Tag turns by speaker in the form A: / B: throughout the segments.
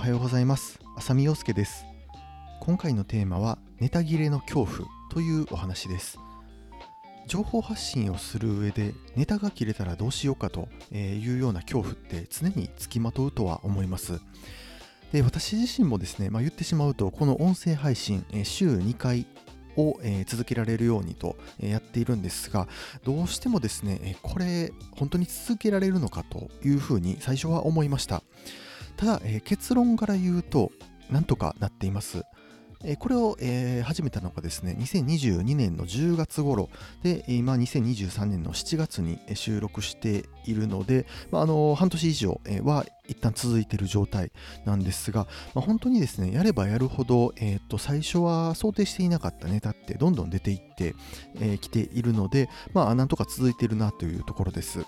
A: はようございます。浅見陽介です。今回のテーマはネタ切れの恐怖というお話です。情報発信をする上でネタが切れたらどうしようかというような恐怖って常につきまとうとは思います。で私自身もですね、まあ、言ってしまうとこの音声配信週2回を、え、続けられるようにと、え、やっているんですが、どうしてもですね、え、これ、本当に続けられるのかというふうに最初は思いました。ただ、え結論から言うと、なんとかなっています。えこれを、えー、始めたのがですね、2022年の10月頃で、今2023年の7月に収録しているので、まあ、あの半年以上は一旦続いている状態なんですが、まあ、本当にですね、やればやるほど、えー、と最初は想定していなかったネタってどんどん出ていってき、えー、ているので、まあ、なんとか続いているなというところです。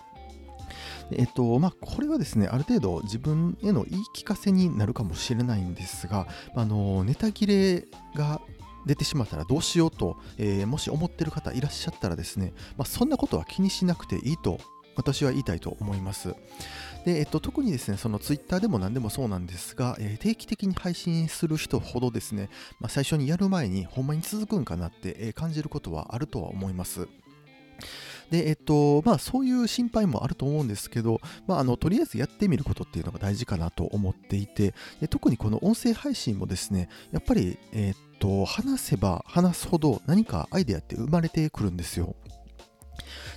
A: えっとまあ、これはですね、ある程度自分への言い聞かせになるかもしれないんですが、あのネタ切れが出てしまったらどうしようと、えー、もし思ってる方いらっしゃったらですね、まあ、そんなことは気にしなくていいと私は言いたいと思います。で、えっと、特にですね、そのツイッターでも何でもそうなんですが、えー、定期的に配信する人ほどですね、まあ、最初にやる前にほんまに続くんかなって、え、感じることはあるとは思います。で、えっと、まあ、そういう心配もあると思うんですけど、まあ、あの、とりあえずやってみることっていうのが大事かなと思っていて、で特にこの音声配信もですね、やっぱり、えっと、話せば話すほど何かアイデアって生まれてくるんですよ。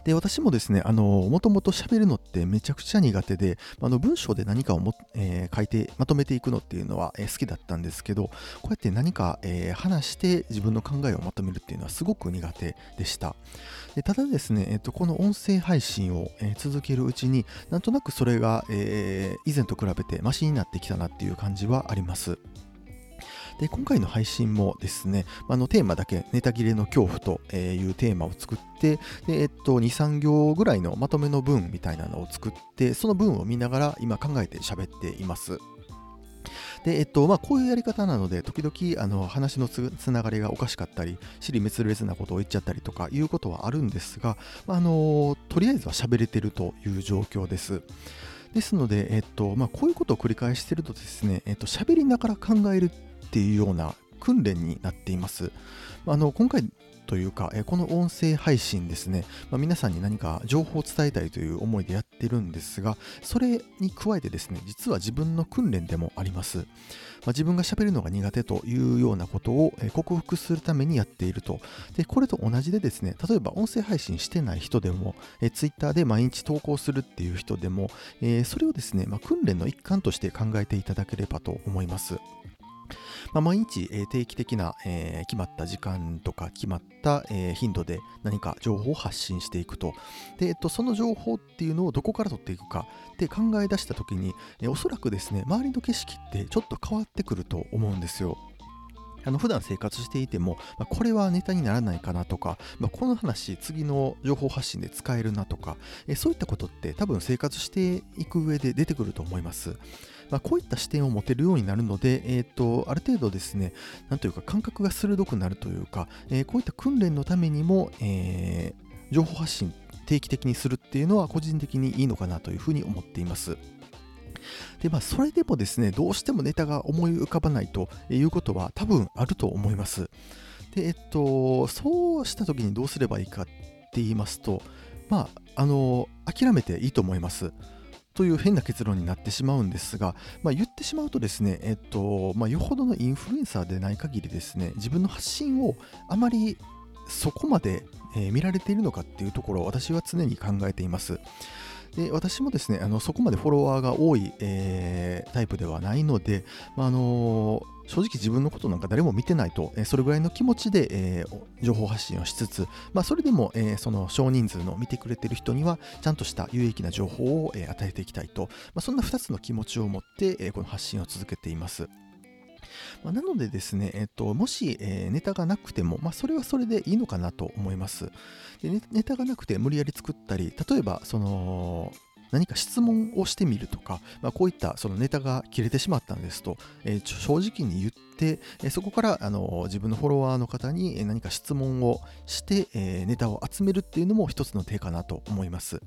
A: で、私もですね、あの、もともと喋るのってめちゃくちゃ苦手で、あの文章で何かをも、えー、書いてまとめていくのっていうのは、えー、好きだったんですけど、こうやって何か、えー、話して自分の考えをまとめるっていうのはすごく苦手でした。でただですね、えっと、この音声配信を、え続けるうちになんとなくそれが、えー以前と比べてマシになってきたなっていう感じはあります。で今回の配信もですね、あのテーマだけネタ切れの恐怖というテーマを作ってで、えっと、2、3行ぐらいのまとめの文みたいなのを作ってその文を見ながら今考えて喋っています。で、えっと、まあ、こういうやり方なので、時々、あの、話のつながりがおかしかったり、尻滅裂なことを言っちゃったりとかいうことはあるんですが、まあ、あの、とりあえずは喋れてるという状況です。ですので、えっと、まあ、こういうことを繰り返してるとですね、えっと、喋りながら考えるっていうような訓練になっています。あの今回というか、えこの音声配信ですね、まあ、皆さんに何か情報を伝えたいという思いでやってるんですが、それに加えてですね、実は自分の訓練でもあります。まあ、自分が喋るのが苦手というようなことを克服するためにやっていると。で、これと同じでですね、例えば音声配信してない人でも、え Twitter で毎日投稿するっていう人でも、えそれをですね、まあ、訓練の一環として考えていただければと思います。まあ、毎日、定期的な、え、決まった時間とか決まった、え、頻度で何か情報を発信していくと。で、えっと、その情報っていうのをどこから取っていくかって考え出した時に、え、おそらくですね、周りの景色ってちょっと変わってくると思うんですよ。あの普段生活していても、ま、これはネタにならないかなとか、ま、この話、次の情報発信で使えるなとか、えそういったことって多分生活していく上で出てくると思います。まあ、こういった視点を持てるようになるので、えーと、ある程度ですね、なんというか感覚が鋭くなるというか、えー、こういった訓練のためにも、えー、情報発信定期的にするっていうのは個人的にいいのかなというふうに思っています。で、まあ、それでもですね、どうしてもネタが思い浮かばないということは多分あると思います。で、えっと、そうした時にどうすればいいかって言いますと、まあ、あの、諦めていいと思います。という変な結論になってしまうんですが、まあ、言ってしまうとですね、えっとまあ、よほどのインフルエンサーでない限りですね、自分の発信をあまりそこまで、え、見られているのかっていうところを私は常に考えています。で私もですねあのそこまでフォロワーが多い、えー、タイプではないので、まあ、あの正直自分のことなんか誰も見てないと、え、それぐらいの気持ちで、え、情報発信をしつつ、まあ、それでも、え、その少人数の見てくれてる人にはちゃんとした有益な情報を、え、与えていきたいと、まあ、そんな2つの気持ちを持って、え、この発信を続けています。まあ、なのでですね、えっと、もし、えー、ネタがなくても、まあ、それはそれでいいのかなと思います。でネタがなくて無理やり作ったり、例えば、その、何か質問をしてみるとか、まあ、こういったそのネタが切れてしまったんですと、えー、正直に言って、えー、そこからあの自分のフォロワーの方に何か質問をして、えー、ネタを集めるっていうのも一つの手かなと思います。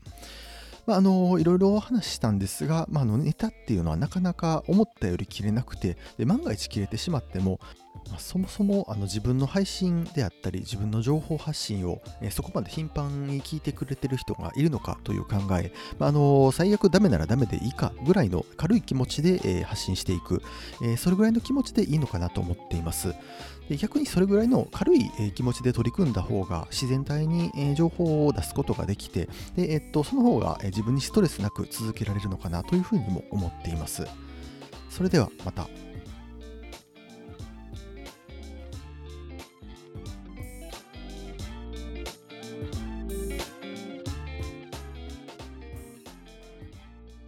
A: まあ、あのいろいろお話ししたんですが、まあ、あのネタっていうのはなかなか思ったより切れなくてで万が一切れてしまっても、そもそもあの自分の配信であったり自分の情報発信を、え、そこまで頻繁に聞いてくれてる人がいるのかという考え、まあ、あの最悪ダメならダメでいいかぐらいの軽い気持ちで、え、発信していく、え、それぐらいの気持ちでいいのかなと思っています。で逆にそれぐらいの軽い、気持ちで取り組んだ方が自然体に、情報を出すことができてで、えっと、その方が、自分にストレスなく続けられるのかなというふうにも思っています。それではまた。